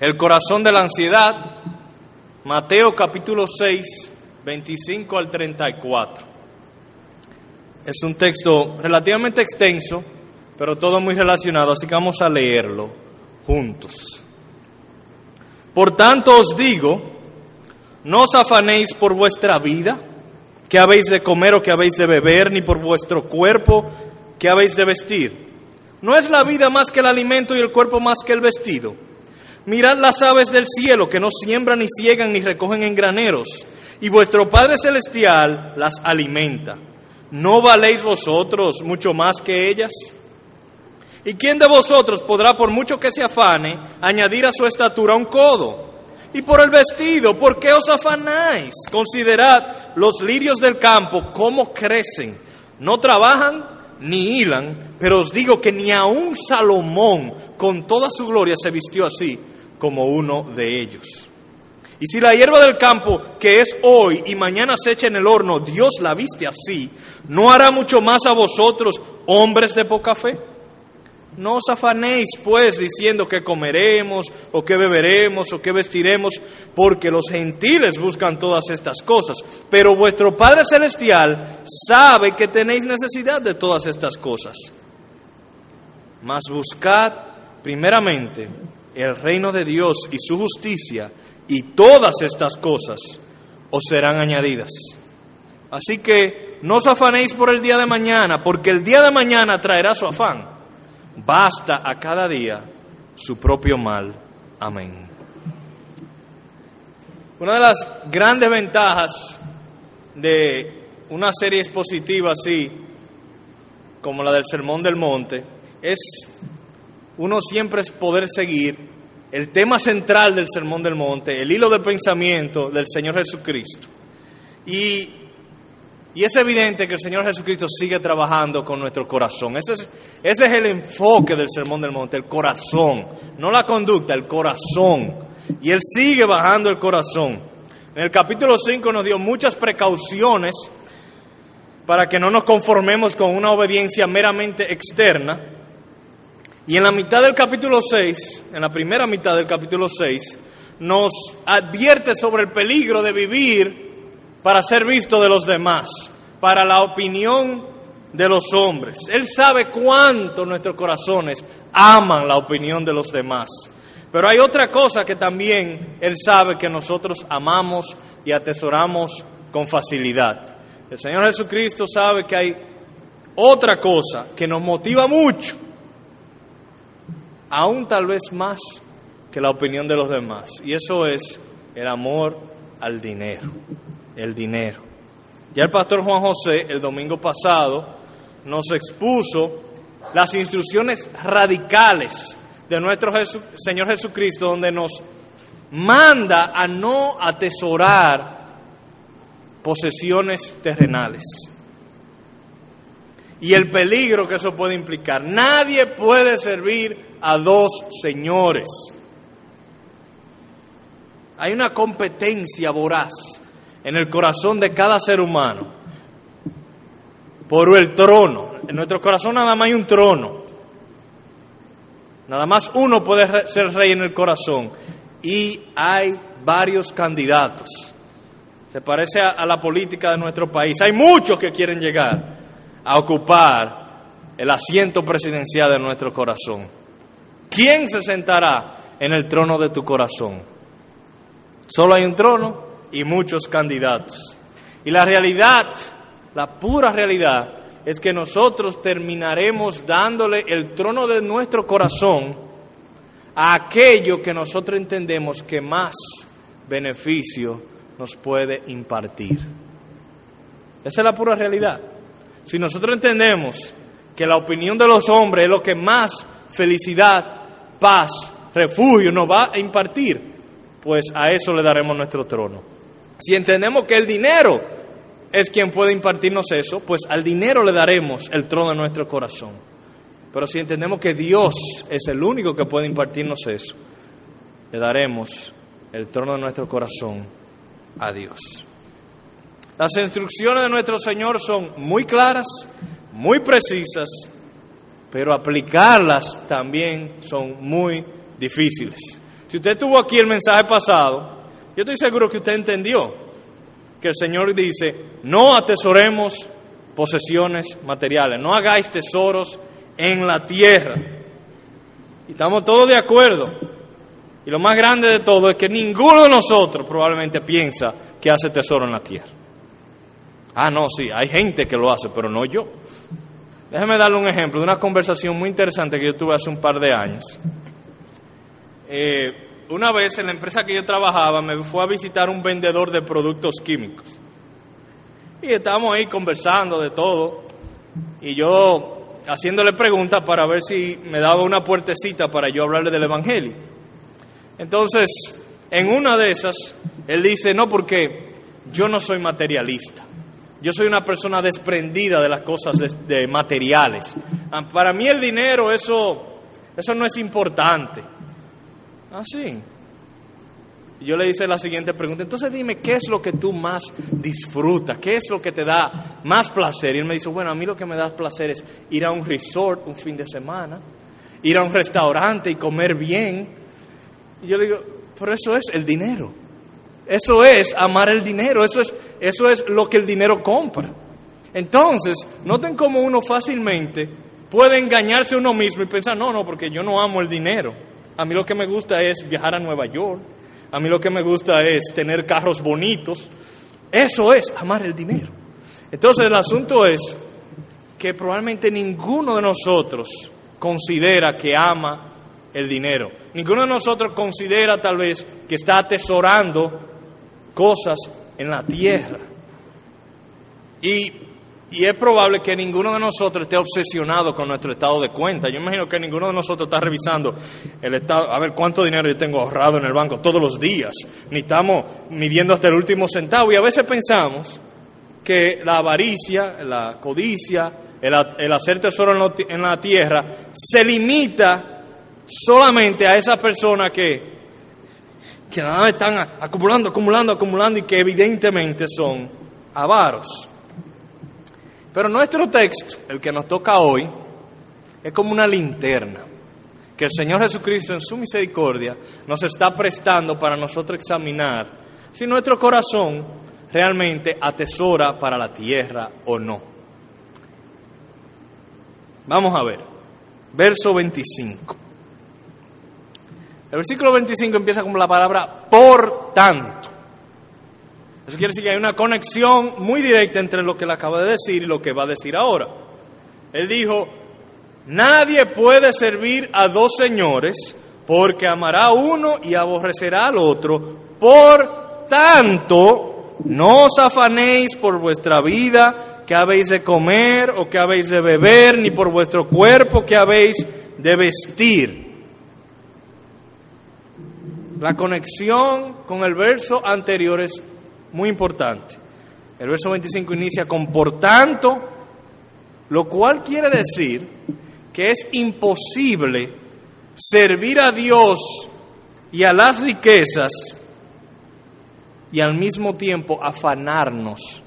El corazón de la ansiedad, Mateo capítulo 6, 25 al 34. Es un texto relativamente extenso, pero todo muy relacionado, así que vamos a leerlo juntos. Por tanto os digo, no os afanéis por vuestra vida, que habéis de comer o que habéis de beber, ni por vuestro cuerpo, que habéis de vestir. ¿No es la vida más que el alimento y el cuerpo más que el vestido? Mirad las aves del cielo, que no siembran ni ciegan ni recogen en graneros, y vuestro Padre Celestial las alimenta. ¿No valéis vosotros mucho más que ellas? ¿Y quién de vosotros podrá, por mucho que se afane, añadir a su estatura un codo? Y por el vestido, ¿por qué os afanáis? Considerad los lirios del campo, cómo crecen. No trabajan ni hilan, pero os digo que ni aun Salomón, con toda su gloria, se vistió así como uno de ellos. Y si la hierba del campo, que es hoy y mañana se echa en el horno, Dios la viste así, ¿no hará mucho más a vosotros, hombres de poca fe? No os afanéis, pues, diciendo que comeremos, o que beberemos, o que vestiremos, porque los gentiles buscan todas estas cosas. Pero vuestro Padre Celestial sabe que tenéis necesidad de todas estas cosas. Mas buscad primeramente el reino de Dios y su justicia, y todas estas cosas os serán añadidas. Así que no os afanéis por el día de mañana, porque el día de mañana traerá su afán. Basta a cada día su propio mal. Amén. Una de las grandes ventajas de una serie expositiva así, como la del Sermón del Monte, es uno siempre es poder seguir el tema central del Sermón del Monte, el hilo de pensamiento del Señor Jesucristo. Y, y, es evidente que el Señor Jesucristo sigue trabajando con nuestro corazón. Ese es, ese es el enfoque del Sermón del Monte, el corazón, no la conducta, el corazón. Y Él sigue bajando el corazón. En el capítulo 5 nos dio muchas precauciones para que no nos conformemos con una obediencia meramente externa y en la mitad del capítulo 6, en la primera mitad del capítulo 6, nos advierte sobre el peligro de vivir para ser visto de los demás, para la opinión de los hombres. Él sabe cuánto nuestros corazones aman la opinión de los demás. Pero hay otra cosa que también Él sabe que nosotros amamos y atesoramos con facilidad. El Señor Jesucristo sabe que hay otra cosa que nos motiva mucho aún tal vez más que la opinión de los demás. Y eso es el amor al dinero, el dinero. Ya el pastor Juan José el domingo pasado nos expuso las instrucciones radicales de nuestro Señor Jesucristo, donde nos manda a no atesorar posesiones terrenales y el peligro que eso puede implicar. Nadie puede servir a dos señores. Hay una competencia voraz en el corazón de cada ser humano por el trono. En nuestro corazón nada más hay un trono. Nada más uno puede ser rey en el corazón. Y hay varios candidatos. Se parece a, la política de nuestro país. Hay muchos que quieren llegar a ocupar el asiento presidencial de nuestro corazón. ¿Quién se sentará en el trono de tu corazón? Solo hay un trono y muchos candidatos. Y la realidad, la pura realidad, es que nosotros terminaremos dándole el trono de nuestro corazón a aquello que nosotros entendemos que más beneficio nos puede impartir. Esa es la pura realidad. Si nosotros entendemos que la opinión de los hombres es lo que más felicidad, paz, refugio nos va a impartir, pues a eso le daremos nuestro trono. Si entendemos que el dinero es quien puede impartirnos eso, pues al dinero le daremos el trono de nuestro corazón. Pero si entendemos que Dios es el único que puede impartirnos eso, le daremos el trono de nuestro corazón a Dios. Las instrucciones de nuestro Señor son muy claras, muy precisas, pero aplicarlas también son muy difíciles. Si usted tuvo aquí el mensaje pasado, yo estoy seguro que usted entendió que el Señor dice, no atesoremos posesiones materiales, no hagáis tesoros en la tierra. Y estamos todos de acuerdo. Y lo más grande de todo es que ninguno de nosotros probablemente piensa que hace tesoro en la tierra. Ah, no, sí, hay gente que lo hace, pero no yo. Déjeme darle un ejemplo de una conversación muy interesante que yo tuve hace un par de años. Eh, una vez en la empresa que yo trabajaba me fue a visitar un vendedor de productos químicos. Y estábamos ahí conversando de todo. Y yo haciéndole preguntas para ver si me daba una puertecita para yo hablarle del Evangelio. Entonces, en una de esas, él dice, no, porque yo no soy materialista. Yo soy una persona desprendida de las cosas de, materiales. Ah, para mí el dinero, eso, eso no es importante. Ah, sí. yo le hice la siguiente pregunta, entonces dime, ¿qué es lo que tú más disfrutas? ¿Qué es lo que te da más placer? Y él me dice, bueno, a mí lo que me da placer es ir a un resort un fin de semana, ir a un restaurante y comer bien. Y yo le digo, pero eso es el dinero. Eso es amar el dinero, eso es, eso es lo que el dinero compra. Entonces, noten cómo uno fácilmente puede engañarse a uno mismo y pensar, no, no, porque yo no amo el dinero. A mí lo que me gusta es viajar a Nueva York. A mí lo que me gusta es tener carros bonitos. Eso es amar el dinero. Entonces el asunto es que probablemente ninguno de nosotros considera que ama el dinero. Ninguno de nosotros considera tal vez que está atesorando cosas en la tierra. Y y es probable que ninguno de nosotros esté obsesionado con nuestro estado de cuenta. Yo imagino que ninguno de nosotros está revisando el estado, a ver cuánto dinero yo tengo ahorrado en el banco todos los días. Ni estamos midiendo hasta el último centavo. Y a veces pensamos que la avaricia, la codicia, el, hacer tesoro en, la tierra, se limita solamente a esas personas que, que nada están acumulando, acumulando, acumulando y que evidentemente son avaros. Pero nuestro texto, el que nos toca hoy, es como una linterna que el Señor Jesucristo en su misericordia nos está prestando para nosotros examinar si nuestro corazón realmente atesora para la tierra o no. Vamos a ver, verso 25. El versículo 25 empieza con la palabra por tanto. Eso quiere decir que hay una conexión muy directa entre lo que él acaba de decir y lo que va a decir ahora. Él dijo, nadie puede servir a dos señores porque amará a uno y aborrecerá al otro. Por tanto, no os afanéis por vuestra vida, que habéis de comer o que habéis de beber, ni por vuestro cuerpo que habéis de vestir. La conexión con el verso anterior es muy importante. El verso 25 inicia con por tanto, lo cual quiere decir que es imposible servir a Dios y a las riquezas y al mismo tiempo afanarnos.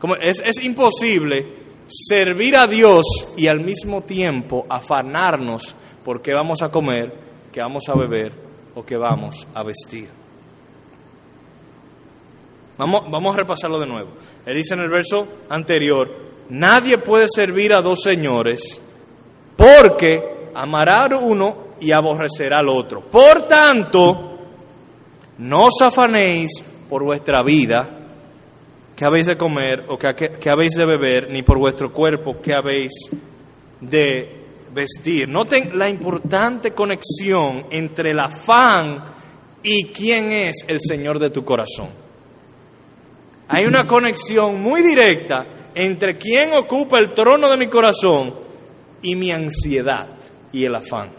Como es, es imposible servir a Dios y al mismo tiempo afanarnos porque vamos a comer, que vamos a beber o que vamos a vestir. Vamos, a repasarlo de nuevo. Él dice en el verso anterior, nadie puede servir a dos señores porque amará uno y aborrecerá al otro. Por tanto, no os afanéis por vuestra vida, que habéis de comer o que, que habéis de beber, ni por vuestro cuerpo, que habéis de vestir. Noten la importante conexión entre el afán y quién es el Señor de tu corazón. Hay una conexión muy directa entre quien ocupa el trono de mi corazón y mi ansiedad y el afán.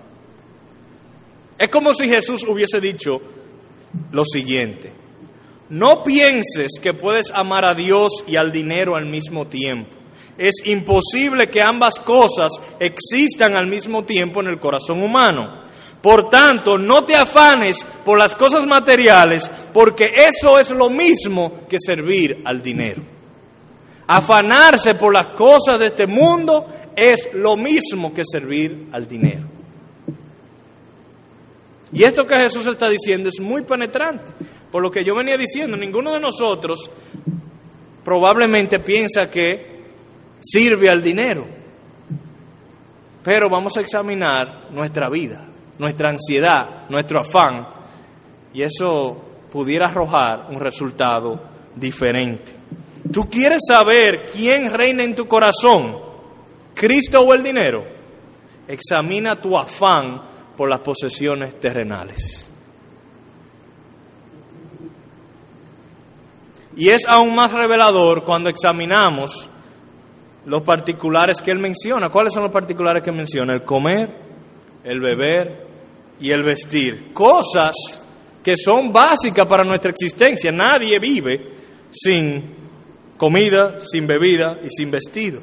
Es como si Jesús hubiese dicho lo siguiente, no pienses que puedes amar a Dios y al dinero al mismo tiempo. Es imposible que ambas cosas existan al mismo tiempo en el corazón humano. Por tanto, no te afanes por las cosas materiales, porque eso es lo mismo que servir al dinero. Afanarse por las cosas de este mundo es lo mismo que servir al dinero. Y esto que Jesús está diciendo es muy penetrante. Por lo que yo venía diciendo, ninguno de nosotros probablemente piensa que sirve al dinero. Pero vamos a examinar nuestra vida, nuestra ansiedad, nuestro afán, y eso pudiera arrojar un resultado diferente. ¿Tú quieres saber quién reina en tu corazón? ¿Cristo o el dinero? Examina tu afán por las posesiones terrenales. Y es aún más revelador cuando examinamos los particulares que él menciona. ¿Cuáles son los particulares que menciona? El comer, el beber y el vestir. Cosas que son básicas para nuestra existencia. Nadie vive sin comida, sin bebida y sin vestido.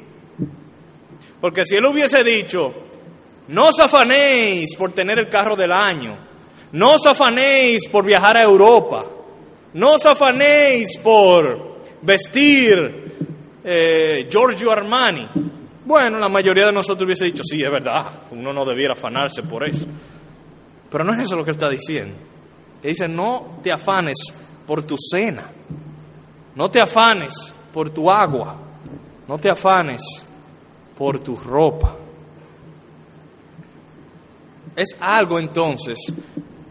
Porque si él hubiese dicho, no os afanéis por tener el carro del año, no os afanéis por viajar a Europa, no os afanéis por vestir eh, Giorgio Armani. Bueno, la mayoría de nosotros hubiese dicho, sí, es verdad, uno no debiera afanarse por eso. Pero no es eso lo que él está diciendo. Él dice, no te afanes por tu cena, no te afanes por tu agua, no te afanes por tu ropa. Es algo entonces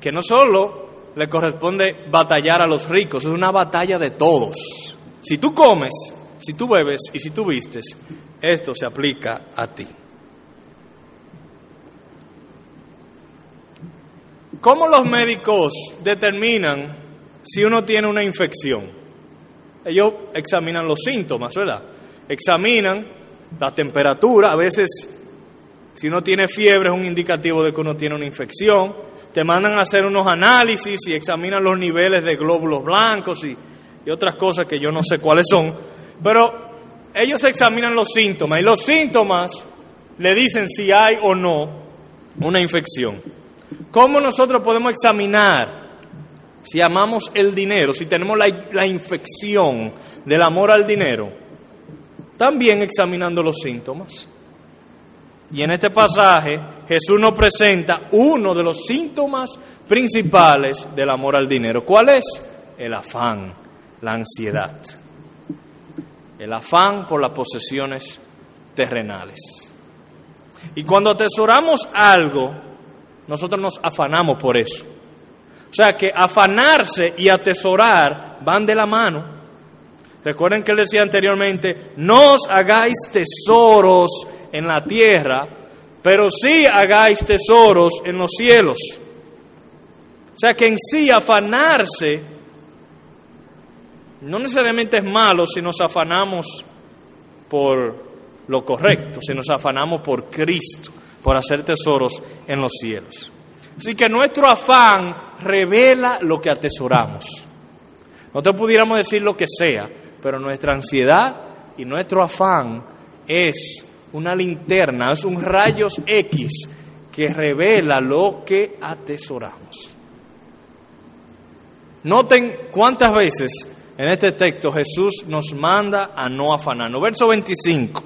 que no solo le corresponde batallar a los ricos, es una batalla de todos. Si tú comes, si tú bebes y si tú vistes, esto se aplica a ti. ¿Cómo los médicos determinan si uno tiene una infección? Ellos examinan los síntomas, ¿verdad? Examinan la temperatura, a veces si uno tiene fiebre es un indicativo de que uno tiene una infección, te mandan a hacer unos análisis y examinan los niveles de glóbulos blancos y, y otras cosas que yo no sé cuáles son, pero ellos examinan los síntomas y los síntomas le dicen si hay o no una infección. ¿Cómo nosotros podemos examinar si amamos el dinero, si tenemos la, la infección del amor al dinero? También examinando los síntomas. Y en este pasaje Jesús nos presenta uno de los síntomas principales del amor al dinero. ¿Cuál es? El afán, la ansiedad el afán por las posesiones terrenales. Y cuando atesoramos algo, nosotros nos afanamos por eso. O sea que afanarse y atesorar van de la mano. Recuerden que él decía anteriormente, no os hagáis tesoros en la tierra, pero sí hagáis tesoros en los cielos. O sea que en sí afanarse no necesariamente es malo si nos afanamos por lo correcto, si nos afanamos por Cristo, por hacer tesoros en los cielos. Así que nuestro afán revela lo que atesoramos. No te pudiéramos decir lo que sea, pero nuestra ansiedad y nuestro afán es una linterna, es un rayos X que revela lo que atesoramos. Noten cuántas veces en este texto Jesús nos manda a no afanarnos. Verso 25.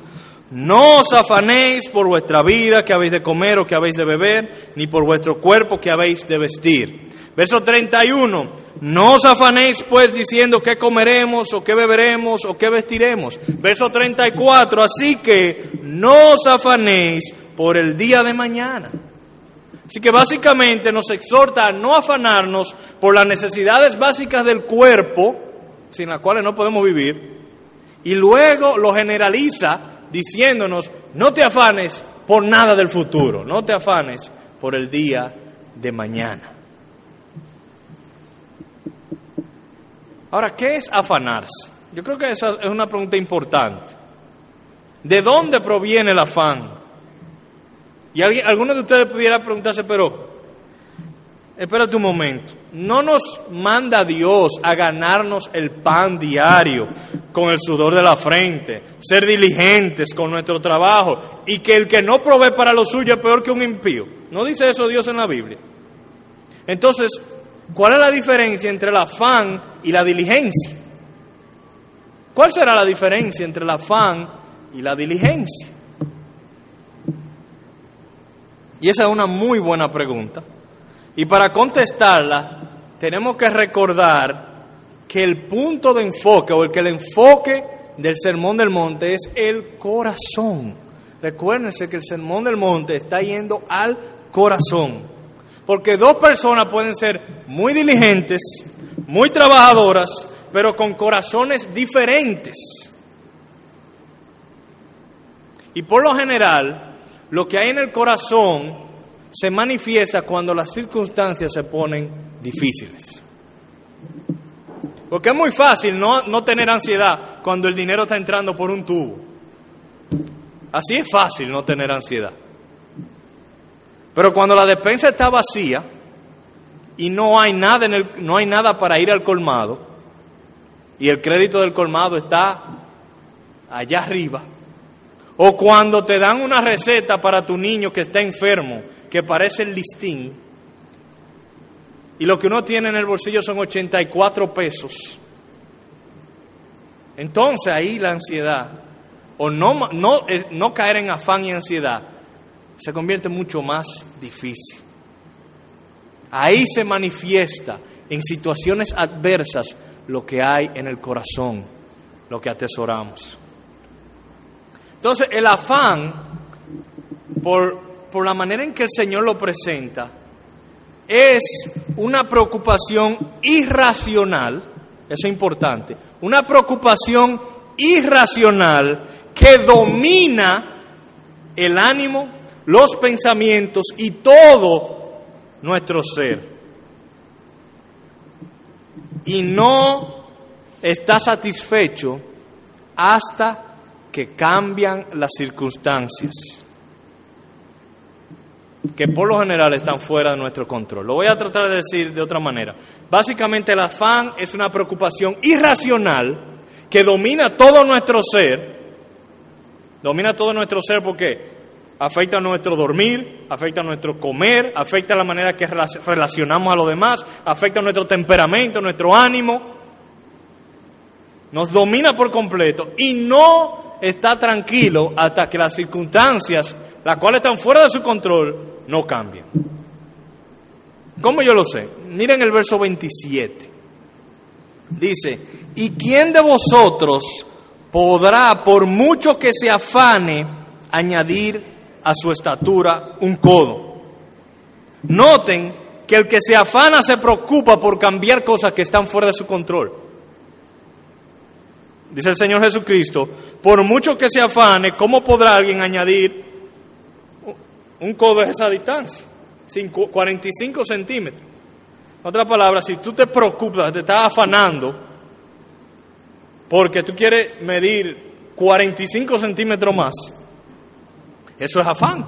No os afanéis por vuestra vida que habéis de comer o que habéis de beber, ni por vuestro cuerpo que habéis de vestir. Verso 31. No os afanéis pues diciendo qué comeremos o qué beberemos o qué vestiremos. Verso 34. Así que no os afanéis por el día de mañana. Así que básicamente nos exhorta a no afanarnos por las necesidades básicas del cuerpo, sin las cuales no podemos vivir, y luego lo generaliza diciéndonos, no te afanes por nada del futuro, no te afanes por el día de mañana. Ahora, ¿qué es afanarse? Yo creo que esa es una pregunta importante. ¿De dónde proviene el afán? Y alguien, alguno de ustedes pudiera preguntarse, pero, espérate un momento, no nos manda Dios a ganarnos el pan diario con el sudor de la frente, ser diligentes con nuestro trabajo y que el que no provee para lo suyo es peor que un impío. ¿No dice eso Dios en la Biblia? Entonces, ¿cuál es la diferencia entre el afán y la diligencia? ¿Cuál será la diferencia entre el afán y la diligencia? Y esa es una muy buena pregunta. Y para contestarla, tenemos que recordar que el punto de enfoque o el que el enfoque del Sermón del Monte es el corazón. Recuérdense que el Sermón del Monte está yendo al corazón. Porque dos personas pueden ser muy diligentes, muy trabajadoras, pero con corazones diferentes. Y por lo general, lo que hay en el corazón se manifiesta cuando las circunstancias se ponen difíciles. Porque es muy fácil no, no, tener ansiedad cuando el dinero está entrando por un tubo. Así es fácil no tener ansiedad. Pero cuando la despensa está vacía y no hay nada, en el, no hay nada para ir al colmado y el crédito del colmado está allá arriba, o cuando te dan una receta para tu niño que está enfermo, que parece el listín, y lo que uno tiene en el bolsillo son 84 pesos. Entonces ahí la ansiedad, o no, no, eh, no caer en afán y ansiedad, se convierte mucho más difícil. Ahí se manifiesta en situaciones adversas lo que hay en el corazón, lo que atesoramos. Entonces, el afán, por, por la manera en que el Señor lo presenta, es una preocupación irracional, eso es importante, una preocupación irracional que domina el ánimo, los pensamientos y todo nuestro ser. Y no está satisfecho hasta que cambian las circunstancias, que por lo general están fuera de nuestro control. Lo voy a tratar de decir de otra manera. Básicamente el afán es una preocupación irracional que domina todo nuestro ser, domina todo nuestro ser porque afecta nuestro dormir, afecta nuestro comer, afecta la manera que relacionamos a los demás, afecta nuestro temperamento, nuestro ánimo, nos domina por completo y no está tranquilo hasta que las circunstancias, las cuales están fuera de su control, no cambien. ¿Cómo yo lo sé? Miren el verso 27. Dice, ¿y quién de vosotros podrá, por mucho que se afane, añadir a su estatura un codo? Noten que el que se afana se preocupa por cambiar cosas que están fuera de su control. Dice el Señor Jesucristo, por mucho que se afane, ¿cómo podrá alguien añadir un codo de esa distancia? 45 centímetros. Otra palabra, si tú te preocupas, te estás afanando, porque tú quieres medir 45 centímetros más, eso es afán.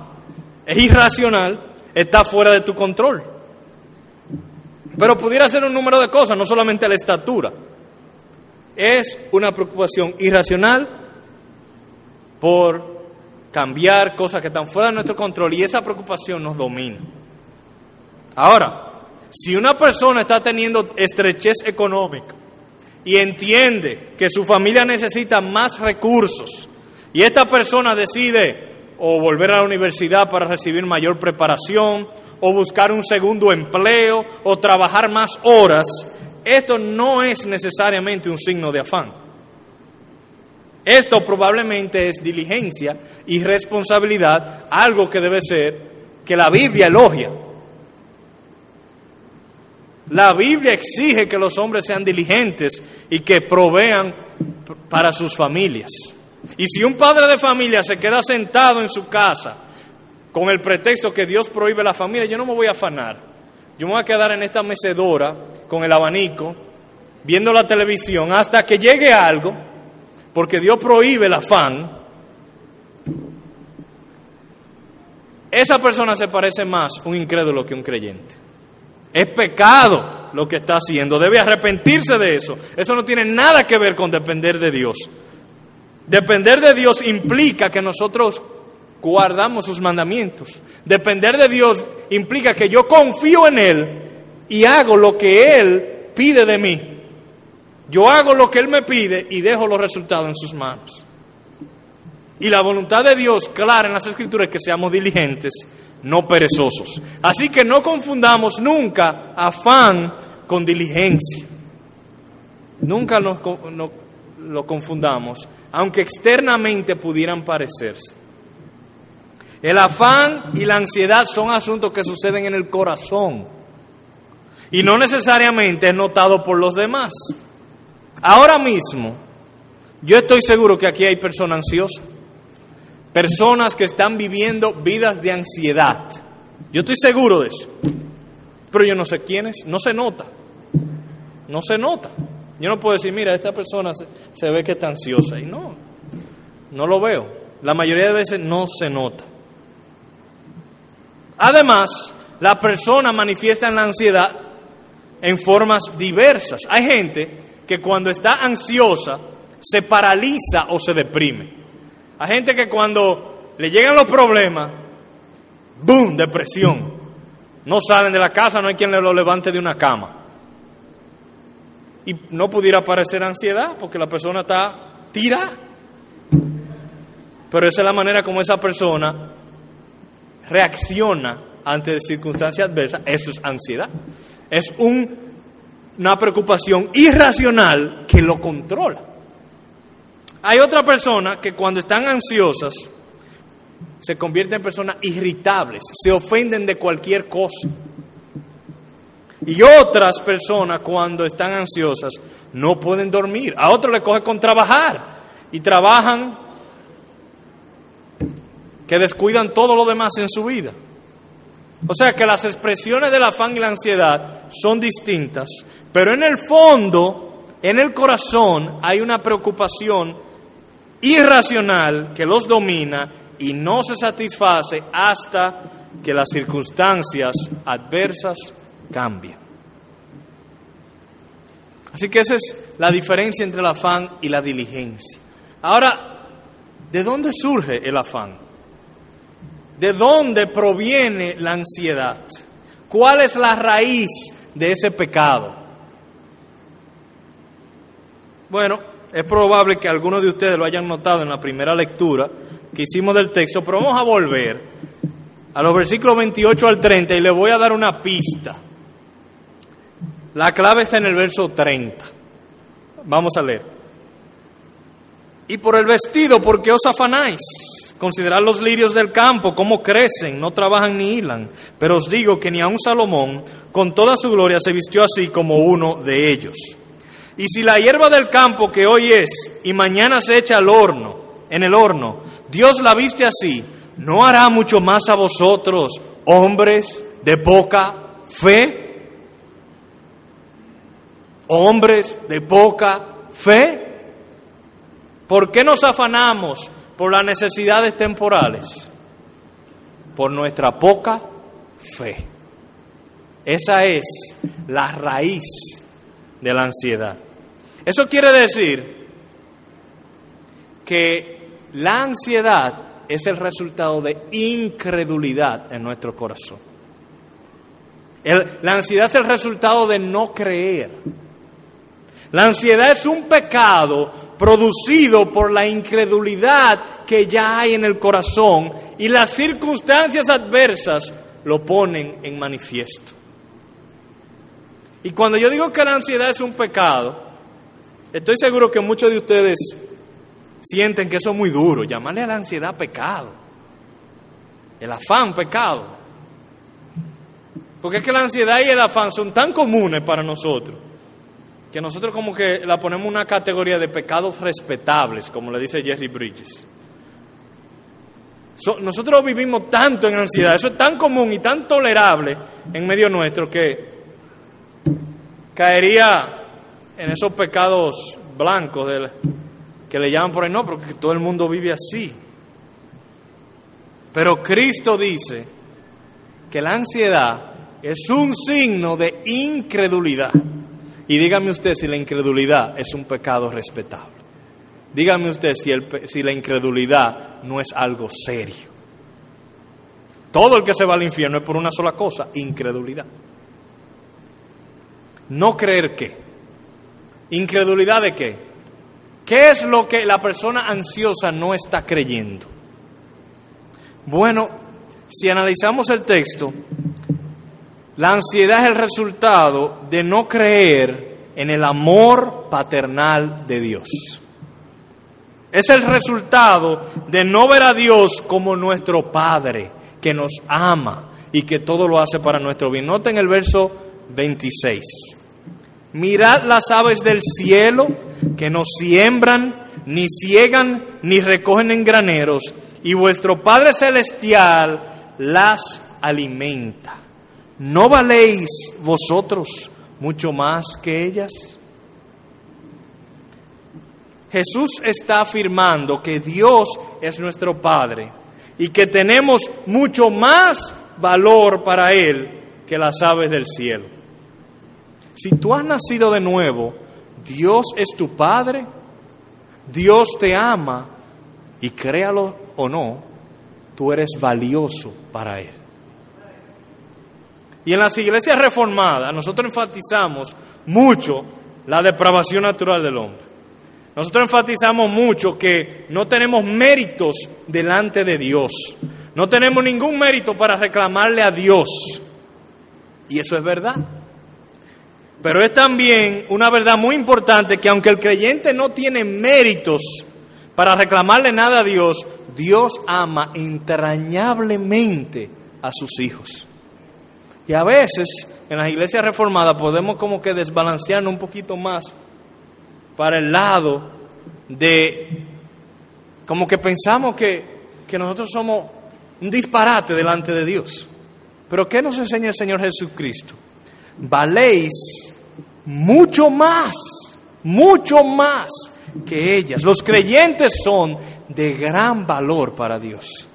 Es irracional, está fuera de tu control. Pero pudiera ser un número de cosas, no solamente la estatura es una preocupación irracional por cambiar cosas que están fuera de nuestro control y esa preocupación nos domina. Ahora, si una persona está teniendo estrechez económica y entiende que su familia necesita más recursos y esta persona decide o volver a la universidad para recibir mayor preparación o buscar un segundo empleo o trabajar más horas, esto no es necesariamente un signo de afán. Esto probablemente es diligencia y responsabilidad, algo que debe ser que la Biblia elogia. La Biblia exige que los hombres sean diligentes y que provean para sus familias. Y si un padre de familia se queda sentado en su casa con el pretexto que Dios prohíbe la familia, yo no me voy a afanar. Yo me voy a quedar en esta mecedora con el abanico, viendo la televisión, hasta que llegue algo, porque Dios prohíbe el afán. Esa persona se parece más un incrédulo que un creyente. Es pecado lo que está haciendo, debe arrepentirse de eso. Eso no tiene nada que ver con depender de Dios. Depender de Dios implica que nosotros guardamos sus mandamientos. Depender de Dios implica que yo confío en Él y hago lo que Él pide de mí. Yo hago lo que Él me pide y dejo los resultados en sus manos. Y la voluntad de Dios, clara en las Escrituras, es que seamos diligentes no perezosos. Así que no confundamos nunca afán con diligencia. Nunca no, lo confundamos, aunque externamente pudieran parecerse. El afán y la ansiedad son asuntos que suceden en el corazón y no necesariamente es notado por los demás. Ahora mismo, yo estoy seguro que aquí hay personas ansiosas, personas que están viviendo vidas de ansiedad. Yo estoy seguro de eso, pero yo no sé quiénes, no se nota, no se nota. Yo no puedo decir, mira, esta persona se, ve que está ansiosa. Y no, no lo veo. La mayoría de veces no se nota. Además, la persona manifiesta la ansiedad en formas diversas. Hay gente que cuando está ansiosa se paraliza o se deprime. Hay gente que cuando le llegan los problemas, ¡boom!, depresión. No salen de la casa, no hay quien le lo levante de una cama y no pudiera parecer ansiedad porque la persona está tira. Pero esa es la manera como esa persona reacciona ante circunstancias adversas. Eso es ansiedad. Es una preocupación irracional que lo controla. Hay otra persona que cuando están ansiosas se convierten en personas irritables, se ofenden de cualquier cosa. Y otras personas cuando están ansiosas no pueden dormir. A otros les coge con trabajar y trabajan que descuidan todo lo demás en su vida. O sea que las expresiones del afán y la ansiedad son distintas, pero en el fondo, en el corazón, hay una preocupación irracional que los domina y no se satisface hasta que las circunstancias adversas cambia. Así que esa es la diferencia entre el afán y la diligencia. Ahora, ¿de dónde surge el afán? ¿De dónde proviene la ansiedad? ¿Cuál es la raíz de ese pecado? Bueno, es probable que algunos de ustedes lo hayan notado en la primera lectura que hicimos del texto, pero vamos a volver a los versículos 28 al 30 y le voy a dar una pista. La clave está en el verso 30. Vamos a leer. Y por el vestido, ¿por qué os afanáis? Considerad los lirios del campo, cómo crecen, no trabajan ni hilan. Pero os digo que ni aun Salomón, con toda su gloria, se vistió así como uno de ellos. Y si la hierba del campo que hoy es y mañana se echa al horno, en el horno, Dios la viste así, ¿no hará mucho más a vosotros, hombres de poca fe? hombres de poca fe? ¿Por qué nos afanamos por las necesidades temporales? Por nuestra poca fe. Esa es la raíz de la ansiedad. Eso quiere decir que la ansiedad es el resultado de incredulidad en nuestro corazón. la ansiedad es el resultado de no creer. La ansiedad es un pecado producido por la incredulidad que ya hay en el corazón y las circunstancias adversas lo ponen en manifiesto. Y cuando yo digo que la ansiedad es un pecado, estoy seguro que muchos de ustedes sienten que eso es muy duro, llamarle a la ansiedad pecado, el afán pecado. Porque es que la ansiedad y el afán son tan comunes para nosotros que nosotros como que la ponemos una categoría de pecados respetables, como le dice Jerry Bridges. nosotros vivimos tanto en ansiedad, eso es tan común y tan tolerable en medio nuestro que caería en esos pecados blancos que le llaman por ahí, no, porque todo el mundo vive así. Pero Cristo dice que la ansiedad es un signo de incredulidad. Y dígame usted si la incredulidad es un pecado respetable. Dígame usted si, la incredulidad no es algo serio. Todo el que se va al infierno es por una sola cosa, incredulidad. No creer qué. ¿Incredulidad de qué? ¿Qué es lo que la persona ansiosa no está creyendo? Bueno, si analizamos el texto, la ansiedad es el resultado de no creer en el amor paternal de Dios. Es el resultado de no ver a Dios como nuestro Padre, que nos ama y que todo lo hace para nuestro bien. Noten el verso 26. Mirad las aves del cielo que no siembran, ni ciegan, ni recogen en graneros, y vuestro Padre Celestial las alimenta. ¿No valéis vosotros mucho más que ellas? Jesús está afirmando que Dios es nuestro Padre y que tenemos mucho más valor para Él que las aves del cielo. Si tú has nacido de nuevo, Dios es tu Padre, Dios te ama y créalo o no, tú eres valioso para Él. Y en las iglesias reformadas nosotros enfatizamos mucho la depravación natural del hombre. Nosotros enfatizamos mucho que no tenemos méritos delante de Dios. No tenemos ningún mérito para reclamarle a Dios. Y eso es verdad. Pero es también una verdad muy importante que aunque el creyente no tiene méritos para reclamarle nada a Dios, Dios ama entrañablemente a sus hijos. Y a veces en las iglesias reformadas podemos como que desbalancearnos un poquito más para el lado de como que pensamos que, que nosotros somos un disparate delante de Dios. Pero ¿qué nos enseña el Señor Jesucristo? Valéis mucho más, mucho más que ellas. Los creyentes son de gran valor para Dios.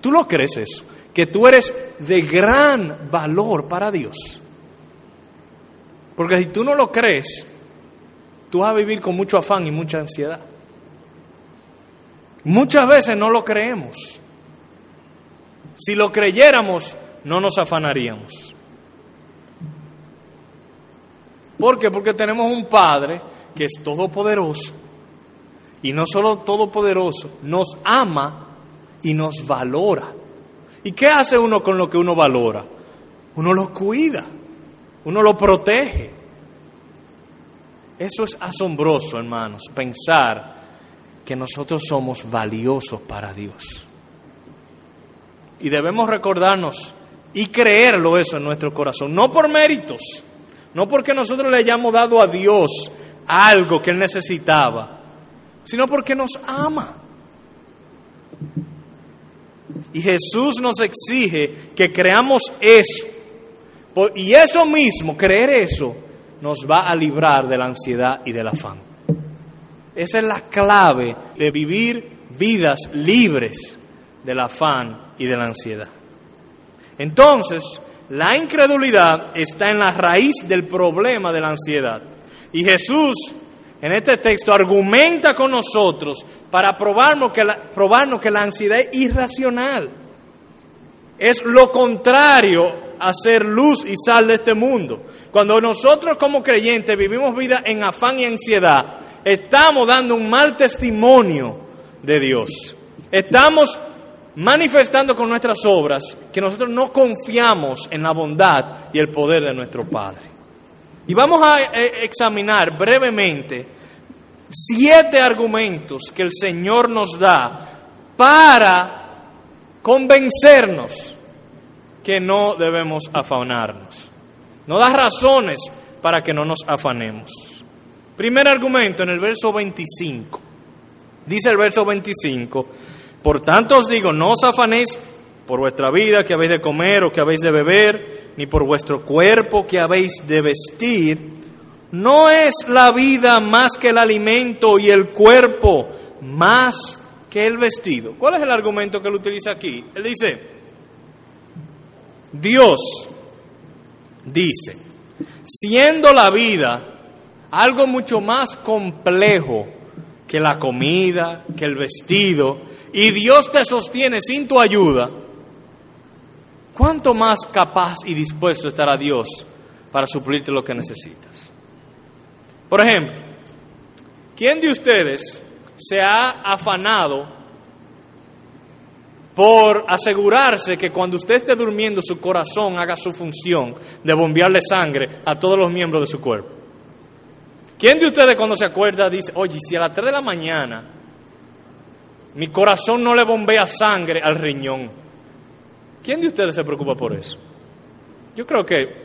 ¿Tú lo crees eso? que tú eres de gran valor para Dios. Porque si tú no lo crees, tú vas a vivir con mucho afán y mucha ansiedad. Muchas veces no lo creemos. Si lo creyéramos, no nos afanaríamos. ¿Por qué? Porque tenemos un Padre que es todopoderoso. Y no solo todopoderoso, nos ama y nos valora. ¿Y qué hace uno con lo que uno valora? Uno lo cuida, uno lo protege. Eso es asombroso, hermanos, pensar que nosotros somos valiosos para Dios. Y debemos recordarnos y creerlo eso en nuestro corazón, no por méritos, no porque nosotros le hayamos dado a Dios algo que Él necesitaba, sino porque nos ama. Y Jesús nos exige que creamos eso. Y eso mismo, creer eso, nos va a librar de la ansiedad y del afán. Esa es la clave de vivir vidas libres del afán y de la ansiedad. Entonces, la incredulidad está en la raíz del problema de la ansiedad. Y Jesús en este texto argumenta con nosotros para probarnos que, la, probarnos que la ansiedad es irracional. Es lo contrario a ser luz y sal de este mundo. Cuando nosotros como creyentes vivimos vida en afán y ansiedad, estamos dando un mal testimonio de Dios. Estamos manifestando con nuestras obras que nosotros no confiamos en la bondad y el poder de nuestro Padre. Y vamos a eh, examinar brevemente siete argumentos que el Señor nos da para convencernos que no debemos afanarnos. No da razones para que no nos afanemos. Primer argumento en el verso 25. Dice el verso 25, por tanto os digo, no os afanéis por vuestra vida que habéis de comer o que habéis de beber ni por vuestro cuerpo que habéis de vestir, no es la vida más que el alimento y el cuerpo más que el vestido. ¿Cuál es el argumento que él utiliza aquí? Él dice, Dios dice, siendo la vida algo mucho más complejo que la comida, que el vestido, y Dios te sostiene sin tu ayuda, ¿cuánto más capaz y dispuesto estará Dios para suplirte lo que necesitas? Por ejemplo, ¿quién de ustedes se ha afanado por asegurarse que cuando usted esté durmiendo su corazón haga su función de bombearle sangre a todos los miembros de su cuerpo. ¿Quién de ustedes cuando se acuerda dice, oye, si a las 3 de la mañana mi corazón no le bombea sangre al riñón? ¿Quién de ustedes se preocupa por eso? Yo creo que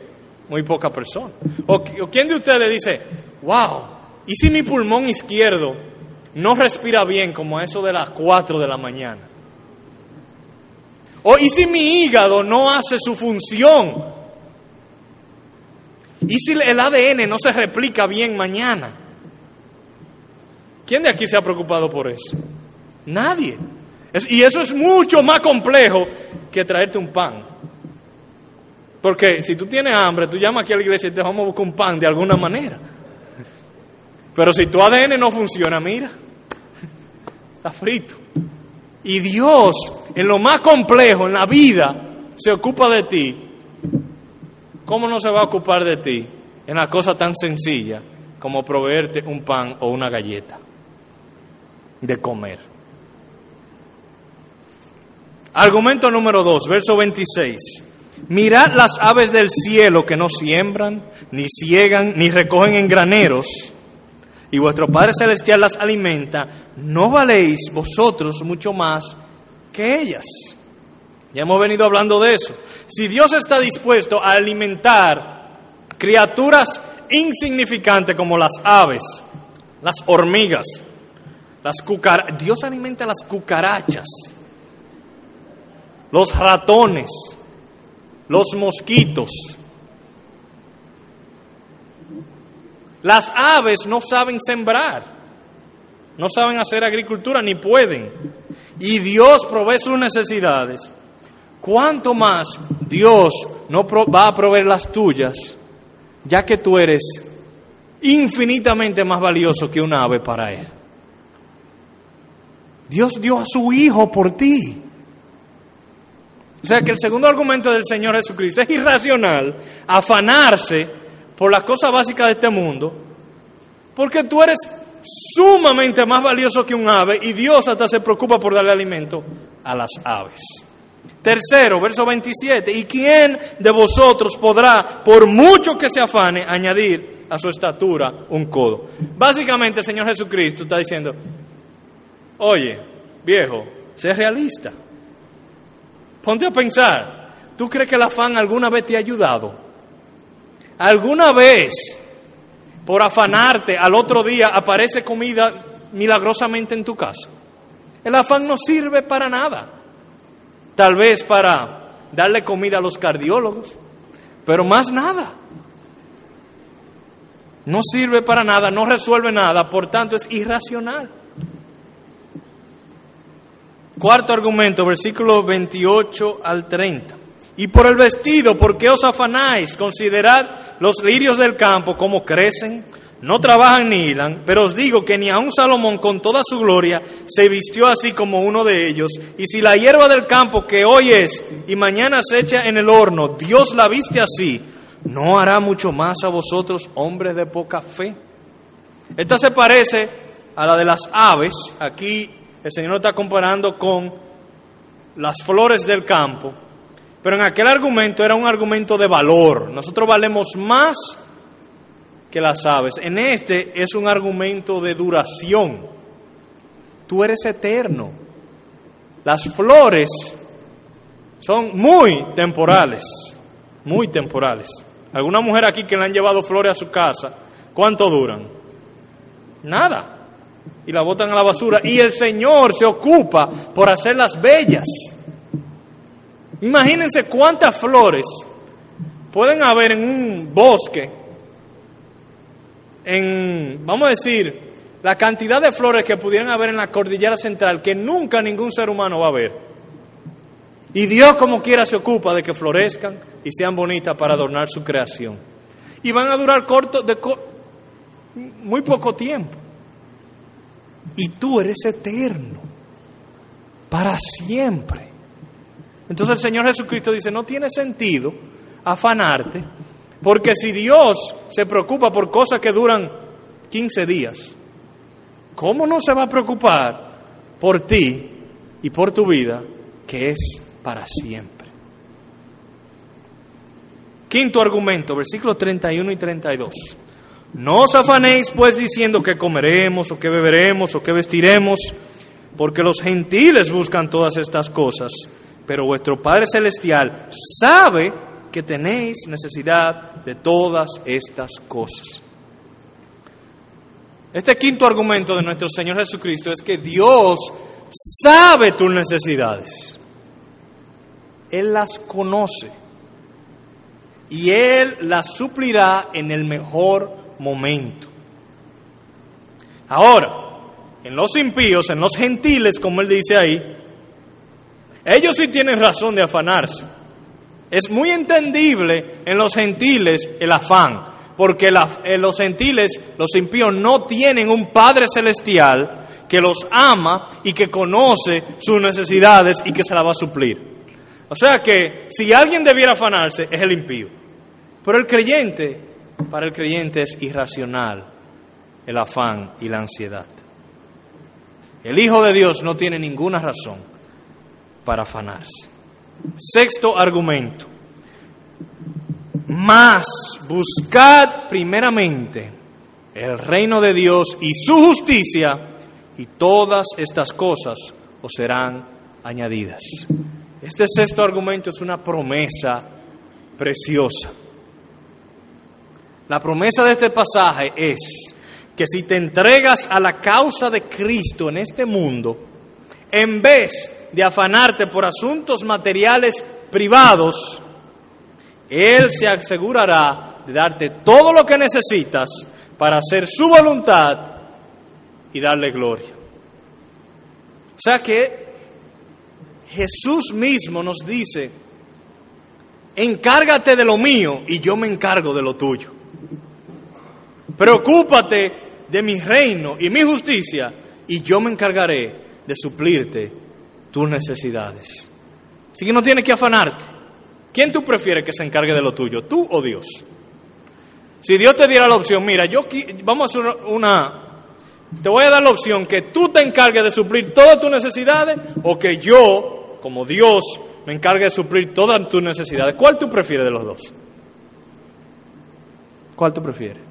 muy poca persona. O, quién de ustedes dice, wow, ¿y si mi pulmón izquierdo no respira bien como a eso de las 4 de la mañana? O ¿y si mi hígado no hace su función? ¿Y si el ADN no se replica bien mañana? ¿Quién de aquí se ha preocupado por eso? Nadie. y eso es mucho más complejo que traerte un pan. Porque si tú tienes hambre, tú llamas aquí a la iglesia y te vamos a buscar un pan de alguna manera. Pero si tu ADN no funciona, mira, está frito. Y Dios, en lo más complejo, en la vida, se ocupa de ti. ¿Cómo no se va a ocupar de ti en la cosa tan sencilla como proveerte un pan o una galleta de comer? Argumento número 2, verso 26. Mirad las aves del cielo que no siembran, ni ciegan, ni recogen en graneros y vuestro Padre Celestial las alimenta, ¿no valéis vosotros mucho más que ellas? Ya hemos venido hablando de eso. Si Dios está dispuesto a alimentar criaturas insignificantes como las aves, las hormigas, las cucarachas, Dios alimenta las cucarachas, los ratones, los mosquitos, Las aves no saben sembrar, no saben hacer agricultura ni pueden. Y Dios provee sus necesidades. ¿Cuánto más Dios no va a proveer las tuyas, ya que tú eres infinitamente más valioso que un ave para Él? Dios dio a su Hijo por ti. O sea que el segundo argumento del Señor Jesucristo es irracional afanarse por las cosas básicas de este mundo, porque tú eres sumamente más valioso que un ave y Dios hasta se preocupa por darle alimento a las aves. Tercero, verso 27, ¿y quién de vosotros podrá, por mucho que se afane, añadir a su estatura un codo? Básicamente el Señor Jesucristo está diciendo, oye, viejo, sé realista. Ponte a pensar, ¿tú crees que el afán alguna vez te ha ayudado? ¿Alguna vez, por afanarte, al otro día aparece comida milagrosamente en tu casa? El afán no sirve para nada. Tal vez para darle comida a los cardiólogos, pero más nada. No sirve para nada, no resuelve nada, por tanto es irracional. Cuarto argumento, versículo 28 al 30. Y por el vestido, ¿por qué os afanáis? Considerad los lirios del campo como crecen, no trabajan ni hilan, pero os digo que ni aun Salomón con toda su gloria se vistió así como uno de ellos. Y si la hierba del campo que hoy es y mañana se echa en el horno, Dios la viste así, ¿no hará mucho más a vosotros, hombres de poca fe? Esta se parece a la de las aves. Aquí el Señor está comparando con las flores del campo. Pero en aquel argumento era un argumento de valor. Nosotros valemos más que las aves. En este es un argumento de duración. Tú eres eterno. Las flores son muy temporales, muy temporales. Alguna mujer aquí que le han llevado flores a su casa, ¿cuánto duran? Nada. Y la botan a la basura. Y el Señor se ocupa por hacerlas bellas. Imagínense cuántas flores pueden haber en un bosque, en, vamos a decir, la cantidad de flores que pudieran haber en la cordillera central que nunca ningún ser humano va a ver. Y Dios como quiera se ocupa de que florezcan y sean bonitas para adornar su creación. Y van a durar corto, de muy poco tiempo. Y tú eres eterno, para siempre. Entonces el Señor Jesucristo dice, no tiene sentido afanarte, porque si Dios se preocupa por cosas que duran 15 días, ¿cómo no se va a preocupar por ti y por tu vida que es para siempre. Quinto argumento, versículos 31 y 32. No os afanéis pues diciendo que comeremos o que beberemos o que vestiremos, porque los gentiles buscan todas estas cosas, pero vuestro Padre Celestial sabe que tenéis necesidad de todas estas cosas. Este quinto argumento de nuestro Señor Jesucristo es que Dios sabe tus necesidades. Él las conoce y Él las suplirá en el mejor momento. Ahora, en los impíos, en los gentiles, como Él dice ahí, ellos sí tienen razón de afanarse. Es muy entendible en los gentiles el afán, porque en los gentiles, los impíos no tienen un Padre celestial que los ama y que conoce sus necesidades y que se la va a suplir. O sea que si alguien debiera afanarse es el impío. Pero el creyente, para el creyente es irracional el afán y la ansiedad. El Hijo de Dios no tiene ninguna razón para afanarse. Sexto argumento. Más buscad primeramente el reino de Dios y su justicia y todas estas cosas os serán añadidas. Este sexto argumento es una promesa preciosa. La promesa de este pasaje es que si te entregas a la causa de Cristo en este mundo, en vez de afanarte por asuntos materiales privados, Él se asegurará de darte todo lo que necesitas para hacer su voluntad y darle gloria. O sea que Jesús mismo nos dice, encárgate de lo mío y yo me encargo de lo tuyo. Preocúpate de mi reino y mi justicia y yo me encargaré de suplirte tus necesidades. Así que no tienes que afanarte. ¿Quién tú prefieres que se encargue de lo tuyo, tú o Dios? Si Dios te diera la opción, mira, yo vamos a hacer una, te voy a dar la opción que tú te encargues de suplir todas tus necesidades o que yo, como Dios, me encargue de suplir todas tus necesidades. ¿Cuál tú prefieres de los dos? ¿Cuál tú prefieres?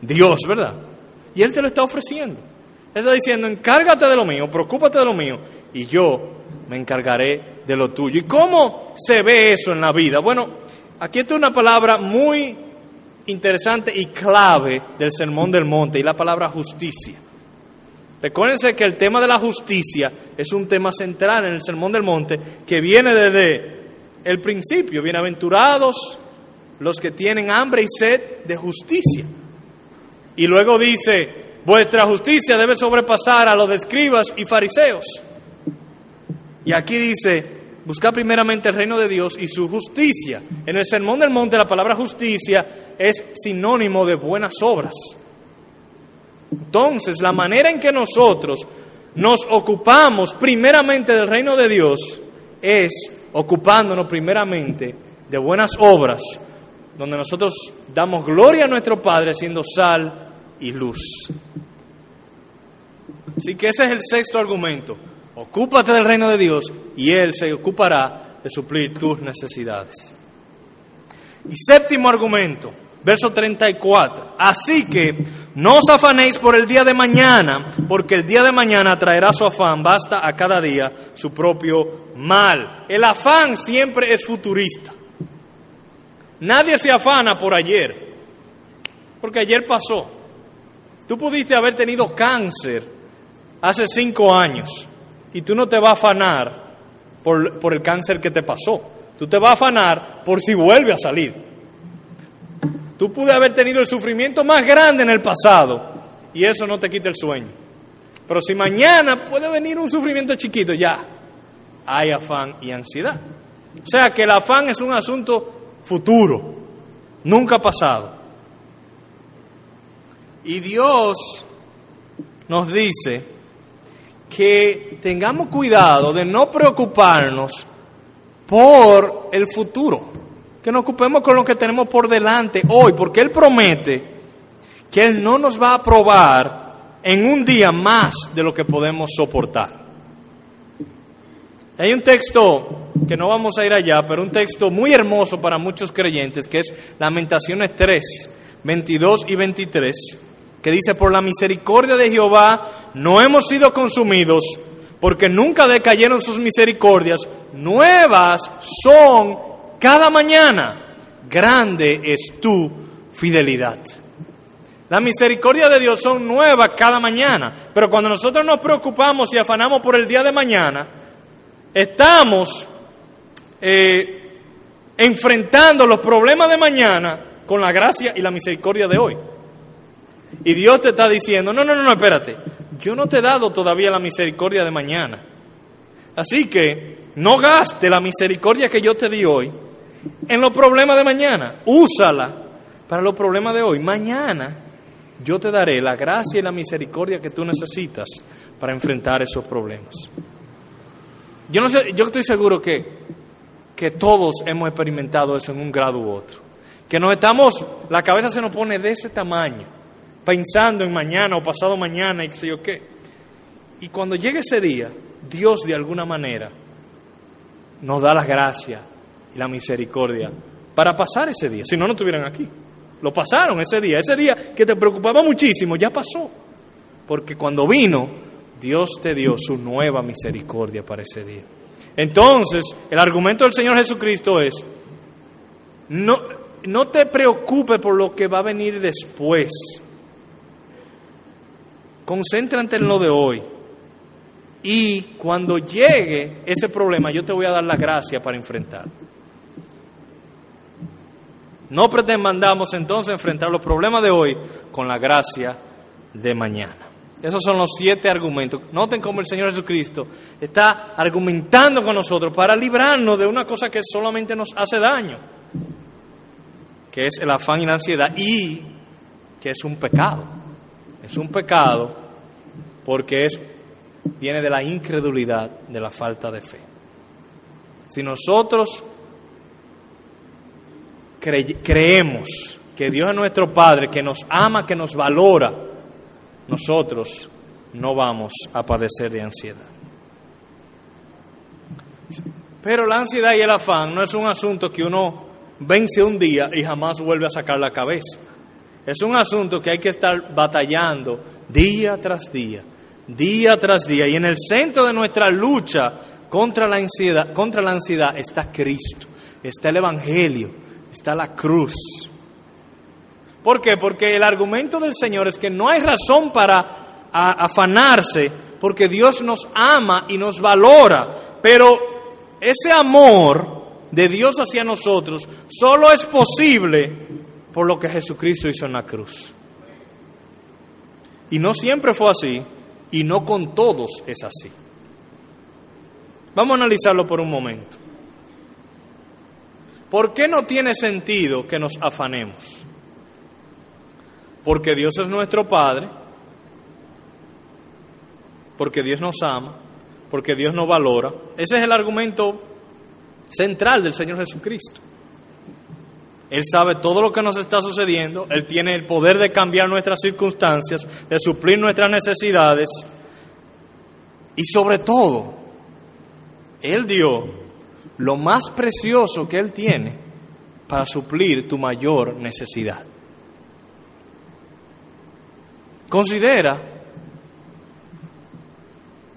Dios, ¿verdad? Y Él te lo está ofreciendo. Él está diciendo, encárgate de lo mío, preocúpate de lo mío, y yo me encargaré de lo tuyo. ¿Y cómo se ve eso en la vida? Bueno, aquí está una palabra muy interesante y clave del Sermón del Monte, y la palabra justicia. Recuérdense que el tema de la justicia es un tema central en el Sermón del Monte que viene desde el principio. Bienaventurados los que tienen hambre y sed de justicia y luego dice, vuestra justicia debe sobrepasar a los de escribas y fariseos. Y aquí dice, busca primeramente el reino de Dios y su justicia. En el Sermón del Monte la palabra justicia es sinónimo de buenas obras. Entonces, la manera en que nosotros nos ocupamos primeramente del reino de Dios es ocupándonos primeramente de buenas obras, donde nosotros damos gloria a nuestro Padre siendo sal y luz. Así que ese es el sexto argumento. Ocúpate del reino de Dios y Él se ocupará de suplir tus necesidades. Y séptimo argumento, verso 34. Así que no os afanéis por el día de mañana, porque el día de mañana traerá su afán, basta a cada día su propio mal. El afán siempre es futurista. Nadie se afana por ayer, porque ayer pasó. Tú pudiste haber tenido cáncer hace cinco años y tú no te vas a afanar por, por el cáncer que te pasó. Tú te vas a afanar por si vuelve a salir. Tú pude haber tenido el sufrimiento más grande en el pasado y eso no te quita el sueño. Pero si mañana puede venir un sufrimiento chiquito, ya hay afán y ansiedad. O sea que el afán es un asunto futuro, nunca pasado. Y Dios nos dice que tengamos cuidado de no preocuparnos por el futuro, que nos ocupemos con lo que tenemos por delante hoy, porque Él promete que Él no nos va a probar en un día más de lo que podemos soportar. Hay un texto que no vamos a ir allá, pero un texto muy hermoso para muchos creyentes, que es Lamentaciones 3, 22 y 23, que dice, por la misericordia de Jehová no hemos sido consumidos, porque nunca decayeron sus misericordias, nuevas son cada mañana, grande es tu fidelidad. La misericordia de Dios son nuevas cada mañana, pero cuando nosotros nos preocupamos y afanamos por el día de mañana, estamos eh, enfrentando los problemas de mañana con la gracia y la misericordia de hoy. Y Dios te está diciendo, no, no, no, no, espérate, yo no te he dado todavía la misericordia de mañana. Así que no gaste la misericordia que yo te di hoy en los problemas de mañana. Úsala para los problemas de hoy. Mañana yo te daré la gracia y la misericordia que tú necesitas para enfrentar esos problemas. Yo, no sé, yo estoy seguro que, que todos hemos experimentado eso en un grado u otro. Que nos estamos, la cabeza se nos pone de ese tamaño, pensando en mañana o pasado mañana y qué sé yo qué. Y cuando llegue ese día, Dios de alguna manera nos da la gracia y la misericordia para pasar ese día. Si no, no estuvieran aquí. Lo pasaron ese día. Ese día que te preocupaba muchísimo, ya pasó. Porque cuando vino, Dios te dio su nueva misericordia para ese día. Entonces, el argumento del Señor Jesucristo es, no, no te preocupes por lo que va a venir después. Concéntrate en lo de hoy. Y cuando llegue ese problema, yo te voy a dar la gracia para enfrentar. No pretendamos entonces enfrentar los problemas de hoy con la gracia de mañana. Esos son los siete argumentos. Noten cómo el Señor Jesucristo está argumentando con nosotros para librarnos de una cosa que solamente nos hace daño, que es el afán y la ansiedad, y que es un pecado. Es un pecado porque es, viene de la incredulidad, de la falta de fe. Si nosotros creemos que Dios es nuestro Padre, que nos ama, que nos valora, nosotros no vamos a padecer de ansiedad. Pero la ansiedad y el afán no es un asunto que uno vence un día y jamás vuelve a sacar la cabeza. Es un asunto que hay que estar batallando día tras día, día tras día. Y en el centro de nuestra lucha contra la ansiedad, contra la ansiedad está Cristo, está el Evangelio, está la cruz. ¿Por qué? Porque el argumento del Señor es que no hay razón para afanarse, porque Dios nos ama y nos valora, pero ese amor de Dios hacia nosotros solo es posible por lo que Jesucristo hizo en la cruz. Y no siempre fue así, y no con todos es así. Vamos a analizarlo por un momento. ¿Por qué no tiene sentido que nos afanemos? Porque Dios es nuestro Padre, porque Dios nos ama, porque Dios nos valora. Ese es el argumento central del Señor Jesucristo. Él sabe todo lo que nos está sucediendo, Él tiene el poder de cambiar nuestras circunstancias, de suplir nuestras necesidades y sobre todo, Él dio lo más precioso que Él tiene para suplir tu mayor necesidad. Considera,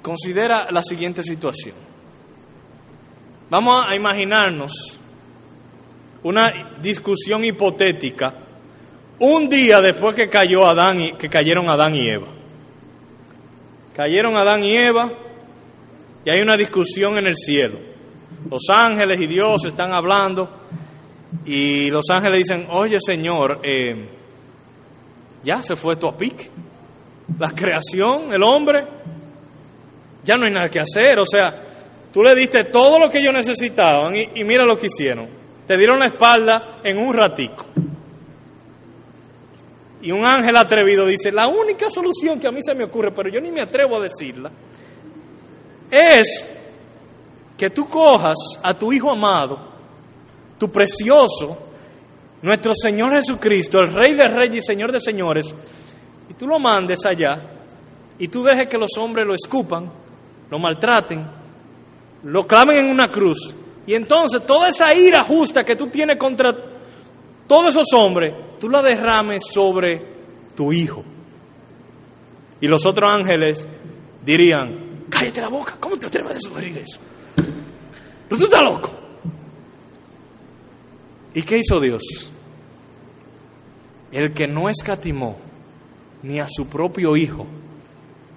considera la siguiente situación. Vamos a imaginarnos una discusión hipotética un día después que cayó Adán y que cayeron Adán y Eva. Cayeron Adán y Eva y hay una discusión en el cielo. Los ángeles y Dios están hablando y los ángeles dicen, oye Señor, eh, ya se fue tu a pique. La creación, el hombre, ya no hay nada que hacer. O sea, tú le diste todo lo que ellos necesitaban y, y mira lo que hicieron. Te dieron la espalda en un ratico. Y un ángel atrevido dice, la única solución que a mí se me ocurre, pero yo ni me atrevo a decirla, es que tú cojas a tu Hijo amado, tu precioso, nuestro Señor Jesucristo, el Rey de Reyes y Señor de Señores, y tú lo mandes allá, y tú dejes que los hombres lo escupan, lo maltraten, lo claven en una cruz. Y entonces toda esa ira justa que tú tienes contra todos esos hombres, tú la derrames sobre tu hijo. Y los otros ángeles dirían, cállate la boca, ¿cómo te atreves a sugerir eso? Pero tú estás loco. ¿Y qué hizo Dios? El que no escatimó ni a su propio hijo,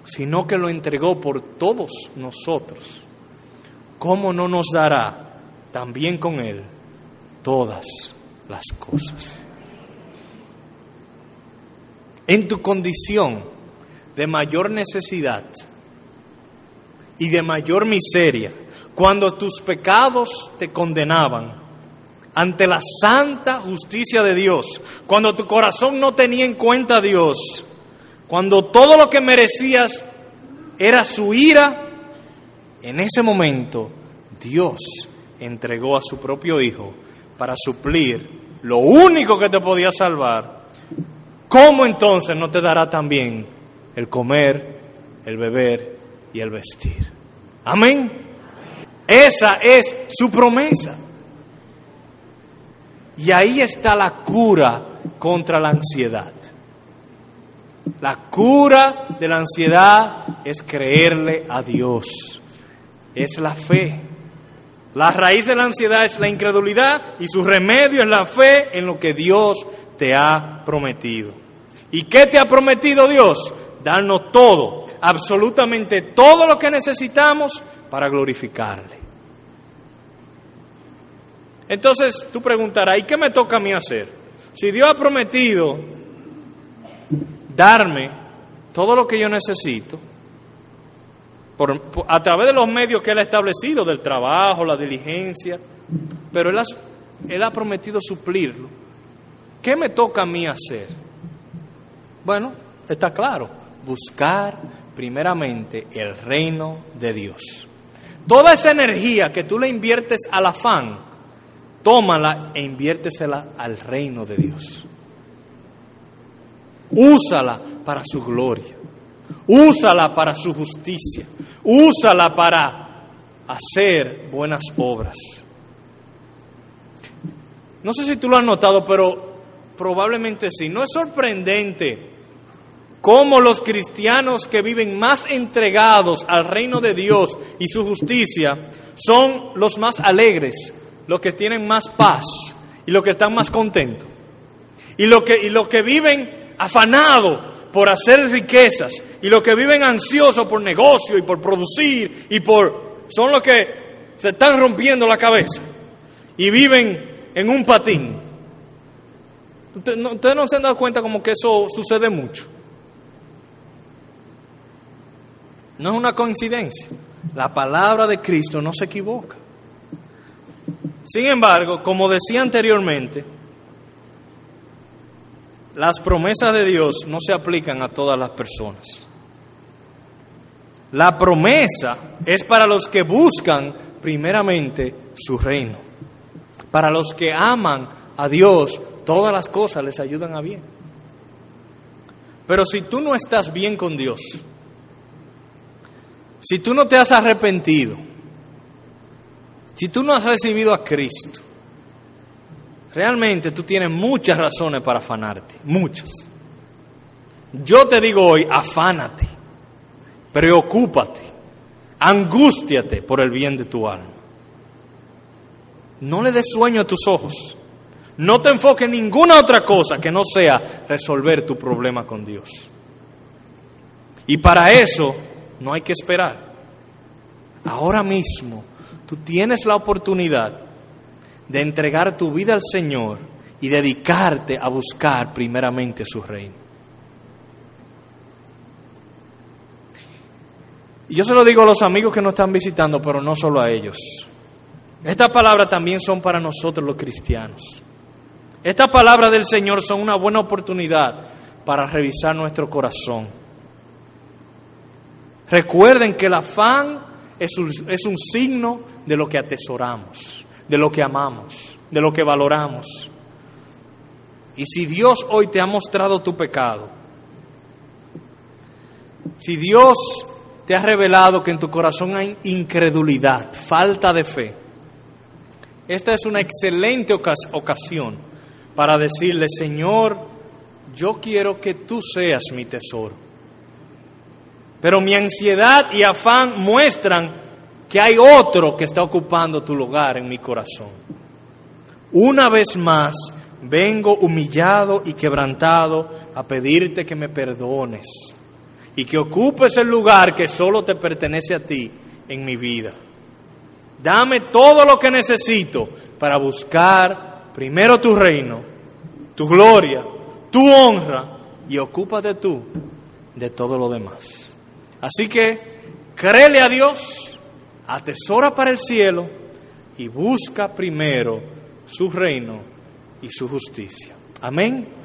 sino que lo entregó por todos nosotros, ¿cómo no nos dará también con Él todas las cosas? En tu condición de mayor necesidad y de mayor miseria, cuando tus pecados te condenaban ante la santa justicia de Dios, cuando tu corazón no tenía en cuenta a Dios, cuando todo lo que merecías era su ira, en ese momento Dios entregó a su propio Hijo para suplir lo único que te podía salvar. ¿Cómo entonces no te dará también el comer, el beber y el vestir? Amén. Esa es su promesa. Y ahí está la cura contra la ansiedad. La cura de la ansiedad es creerle a Dios. Es la fe. La raíz de la ansiedad es la incredulidad y su remedio es la fe en lo que Dios te ha prometido. ¿Y qué te ha prometido Dios? Darnos todo, absolutamente todo lo que necesitamos para glorificarle. Entonces tú preguntarás, ¿y qué me toca a mí hacer? Si Dios ha prometido darme todo lo que yo necesito, a través de los medios que Él ha establecido, del trabajo, la diligencia, pero Él ha, él ha prometido suplirlo. ¿Qué me toca a mí hacer? Bueno, está claro, buscar primeramente el reino de Dios. Toda esa energía que tú le inviertes al afán, tómala e inviértesela al reino de Dios. Úsala para su gloria. Úsala para su justicia. Úsala para hacer buenas obras. No sé si tú lo has notado, pero probablemente sí. No es sorprendente cómo los cristianos que viven más entregados al reino de Dios y su justicia son los más alegres, los que tienen más paz y los que están más contentos. Y los que, y que viven afanados por hacer riquezas y los que viven ansiosos por negocio y por producir y por... son los que se están rompiendo la cabeza y viven en un patín. Ustedes no se han dado cuenta como que eso sucede mucho. No es una coincidencia. La palabra de Cristo no se equivoca. Sin embargo, como decía anteriormente, las promesas de Dios no se aplican a todas las personas. La promesa es para los que buscan primeramente su reino. Para los que aman a Dios, todas las cosas les ayudan a bien. Pero si tú no estás bien con Dios, si tú no te has arrepentido, si tú no has recibido a Cristo, realmente tú tienes muchas razones para afanarte, muchas. Yo te digo hoy, afánate, preocúpate, angústiate por el bien de tu alma. No le des sueño a tus ojos. No te enfoques en ninguna otra cosa que no sea resolver tu problema con Dios. Y para eso no hay que esperar. Ahora mismo tú tienes la oportunidad de entregar tu vida al Señor y dedicarte a buscar primeramente su reino. Y yo se lo digo a los amigos que nos están visitando, pero no solo a ellos. Estas palabras también son para nosotros los cristianos. Estas palabras del Señor son una buena oportunidad para revisar nuestro corazón. Recuerden que el afán es un, es un signo de lo que atesoramos, de lo que amamos, de lo que valoramos. Y si Dios hoy te ha mostrado tu pecado, si Dios te ha revelado que en tu corazón hay incredulidad, falta de fe, esta es una excelente ocasión para decirle, Señor, yo quiero que tú seas mi tesoro. Pero mi ansiedad y afán muestran que hay otro que está ocupando tu lugar en mi corazón. Una vez más, vengo humillado y quebrantado a pedirte que me perdones y que ocupes el lugar que solo te pertenece a ti en mi vida. Dame todo lo que necesito para buscar primero tu reino, tu gloria, tu honra y ocúpate tú de todo lo demás. Así que créele a Dios, atesora para el cielo y busca primero su reino y su justicia. Amén.